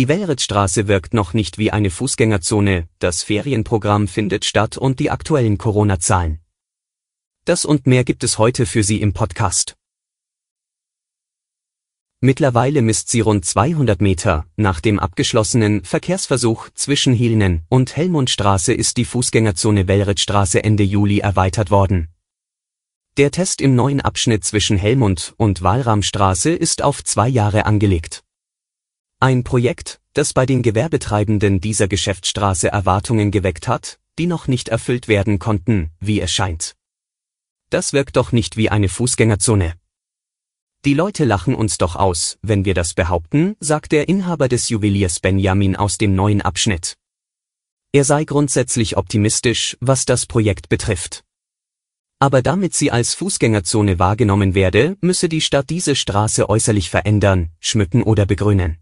Die Wellritzstraße wirkt noch nicht wie eine Fußgängerzone, das Ferienprogramm findet statt und die aktuellen Corona-Zahlen. Das und mehr gibt es heute für Sie im Podcast. Mittlerweile misst sie rund 200 Meter. Nach dem abgeschlossenen Verkehrsversuch zwischen Hilnen und Helmundstraße ist die Fußgängerzone Wellritzstraße Ende Juli erweitert worden. Der Test im neuen Abschnitt zwischen Helmund und Walramstraße ist auf zwei Jahre angelegt. Ein Projekt, das bei den Gewerbetreibenden dieser Geschäftsstraße Erwartungen geweckt hat, die noch nicht erfüllt werden konnten, wie es scheint. Das wirkt doch nicht wie eine Fußgängerzone. Die Leute lachen uns doch aus, wenn wir das behaupten, sagt der Inhaber des Juweliers Benjamin aus dem neuen Abschnitt. Er sei grundsätzlich optimistisch, was das Projekt betrifft. Aber damit sie als Fußgängerzone wahrgenommen werde, müsse die Stadt diese Straße äußerlich verändern, schmücken oder begrünen.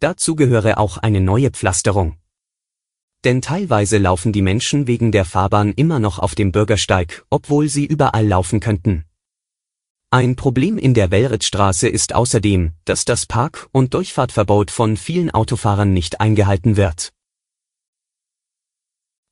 Dazu gehöre auch eine neue Pflasterung. Denn teilweise laufen die Menschen wegen der Fahrbahn immer noch auf dem Bürgersteig, obwohl sie überall laufen könnten. Ein Problem in der Wellritzstraße ist außerdem, dass das Park- und Durchfahrtverbot von vielen Autofahrern nicht eingehalten wird.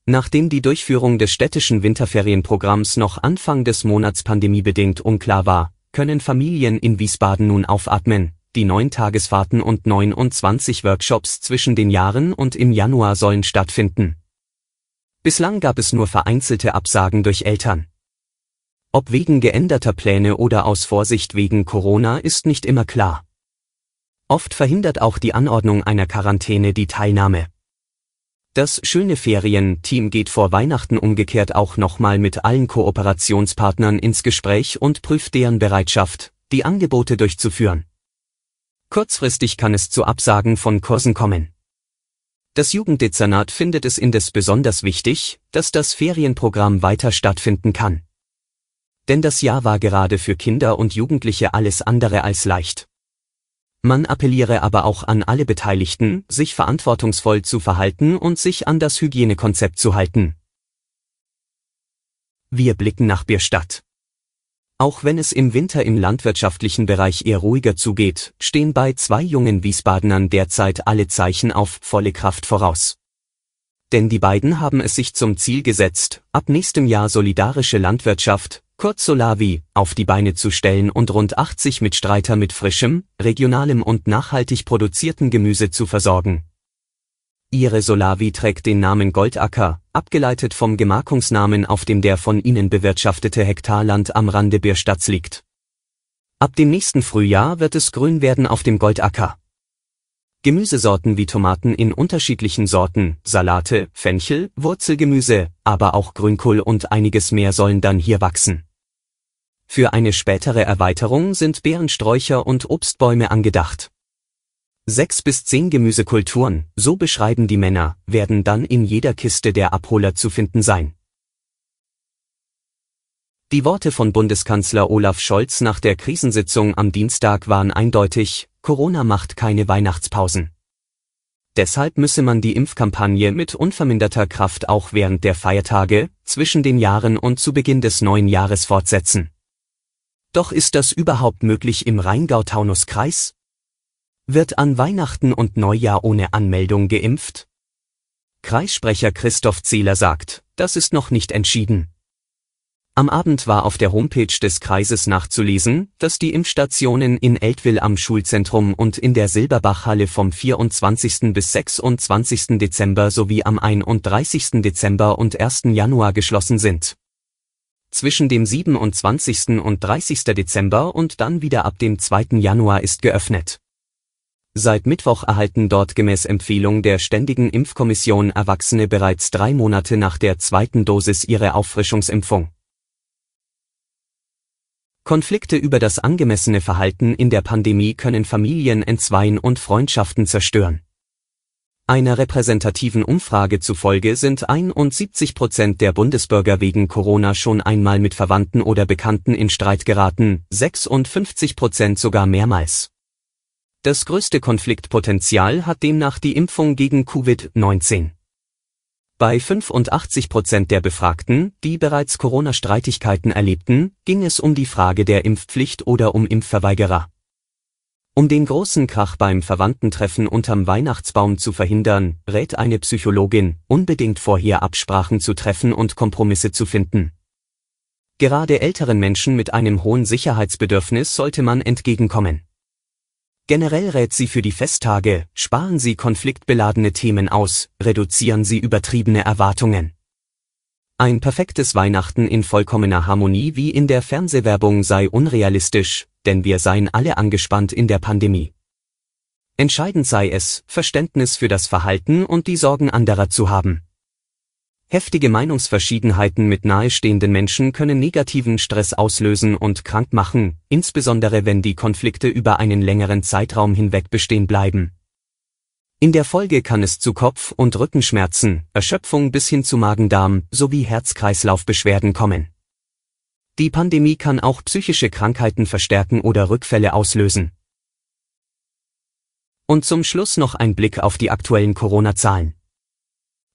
Nachdem die Durchführung des städtischen Winterferienprogramms noch Anfang des Monats pandemiebedingt unklar war, können Familien in Wiesbaden nun aufatmen. Die neun Tagesfahrten und 29 Workshops zwischen den Jahren und im Januar sollen stattfinden. Bislang gab es nur vereinzelte Absagen durch Eltern. Ob wegen geänderter Pläne oder aus Vorsicht wegen Corona ist nicht immer klar. Oft verhindert auch die Anordnung einer Quarantäne die Teilnahme. Das schöne Ferien-Team geht vor Weihnachten umgekehrt auch nochmal mit allen Kooperationspartnern ins Gespräch und prüft deren Bereitschaft, die Angebote durchzuführen. Kurzfristig kann es zu Absagen von Kursen kommen. Das Jugenddezernat findet es indes besonders wichtig, dass das Ferienprogramm weiter stattfinden kann denn das Jahr war gerade für Kinder und Jugendliche alles andere als leicht. Man appelliere aber auch an alle Beteiligten, sich verantwortungsvoll zu verhalten und sich an das Hygienekonzept zu halten. Wir blicken nach Bierstadt. Auch wenn es im Winter im landwirtschaftlichen Bereich eher ruhiger zugeht, stehen bei zwei jungen Wiesbadenern derzeit alle Zeichen auf volle Kraft voraus. Denn die beiden haben es sich zum Ziel gesetzt, ab nächstem Jahr solidarische Landwirtschaft, kurz Solavi, auf die Beine zu stellen und rund 80 Mitstreiter mit frischem, regionalem und nachhaltig produzierten Gemüse zu versorgen. Ihre Solavi trägt den Namen Goldacker, abgeleitet vom Gemarkungsnamen auf dem der von ihnen bewirtschaftete Hektarland am Rande Bierstadts liegt. Ab dem nächsten Frühjahr wird es grün werden auf dem Goldacker. Gemüsesorten wie Tomaten in unterschiedlichen Sorten, Salate, Fenchel, Wurzelgemüse, aber auch Grünkohl und einiges mehr sollen dann hier wachsen. Für eine spätere Erweiterung sind Beerensträucher und Obstbäume angedacht. Sechs bis zehn Gemüsekulturen, so beschreiben die Männer, werden dann in jeder Kiste der Abholer zu finden sein. Die Worte von Bundeskanzler Olaf Scholz nach der Krisensitzung am Dienstag waren eindeutig, Corona macht keine Weihnachtspausen. Deshalb müsse man die Impfkampagne mit unverminderter Kraft auch während der Feiertage, zwischen den Jahren und zu Beginn des neuen Jahres fortsetzen. Doch ist das überhaupt möglich im Rheingau-Taunus-Kreis? Wird an Weihnachten und Neujahr ohne Anmeldung geimpft? Kreissprecher Christoph Zähler sagt, das ist noch nicht entschieden. Am Abend war auf der Homepage des Kreises nachzulesen, dass die Impfstationen in Eltville am Schulzentrum und in der Silberbachhalle vom 24. bis 26. Dezember sowie am 31. Dezember und 1. Januar geschlossen sind. Zwischen dem 27. und 30. Dezember und dann wieder ab dem 2. Januar ist geöffnet. Seit Mittwoch erhalten dort gemäß Empfehlung der Ständigen Impfkommission Erwachsene bereits drei Monate nach der zweiten Dosis ihre Auffrischungsimpfung. Konflikte über das angemessene Verhalten in der Pandemie können Familien entzweien und Freundschaften zerstören. Einer repräsentativen Umfrage zufolge sind 71 Prozent der Bundesbürger wegen Corona schon einmal mit Verwandten oder Bekannten in Streit geraten, 56 Prozent sogar mehrmals. Das größte Konfliktpotenzial hat demnach die Impfung gegen Covid-19. Bei 85 Prozent der Befragten, die bereits Corona-Streitigkeiten erlebten, ging es um die Frage der Impfpflicht oder um Impfverweigerer. Um den großen Krach beim Verwandtentreffen unterm Weihnachtsbaum zu verhindern, rät eine Psychologin, unbedingt vorher Absprachen zu treffen und Kompromisse zu finden. Gerade älteren Menschen mit einem hohen Sicherheitsbedürfnis sollte man entgegenkommen. Generell rät sie für die Festtage, sparen Sie konfliktbeladene Themen aus, reduzieren Sie übertriebene Erwartungen. Ein perfektes Weihnachten in vollkommener Harmonie wie in der Fernsehwerbung sei unrealistisch, denn wir seien alle angespannt in der Pandemie. Entscheidend sei es, Verständnis für das Verhalten und die Sorgen anderer zu haben. Heftige Meinungsverschiedenheiten mit nahestehenden Menschen können negativen Stress auslösen und krank machen, insbesondere wenn die Konflikte über einen längeren Zeitraum hinweg bestehen bleiben. In der Folge kann es zu Kopf- und Rückenschmerzen, Erschöpfung bis hin zu Magen-Darm sowie Herz-Kreislauf-Beschwerden kommen. Die Pandemie kann auch psychische Krankheiten verstärken oder Rückfälle auslösen. Und zum Schluss noch ein Blick auf die aktuellen Corona-Zahlen.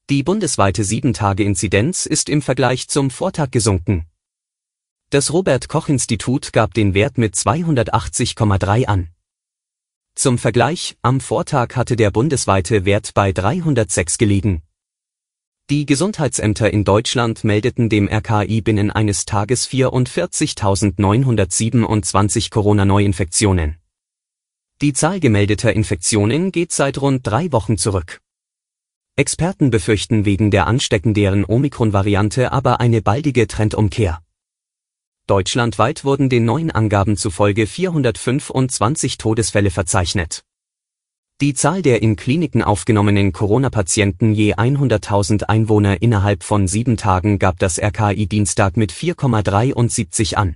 Die bundesweite 7-Tage-Inzidenz ist im Vergleich zum Vortag gesunken. Das Robert Koch Institut gab den Wert mit 280,3 an. Zum Vergleich, am Vortag hatte der bundesweite Wert bei 306 gelegen. Die Gesundheitsämter in Deutschland meldeten dem RKI binnen eines Tages 44.927 Corona-Neuinfektionen. Die Zahl gemeldeter Infektionen geht seit rund drei Wochen zurück. Experten befürchten wegen der ansteckenderen Omikron-Variante aber eine baldige Trendumkehr. Deutschlandweit wurden den neuen Angaben zufolge 425 Todesfälle verzeichnet. Die Zahl der in Kliniken aufgenommenen Corona-Patienten je 100.000 Einwohner innerhalb von sieben Tagen gab das RKI Dienstag mit 4,73 an.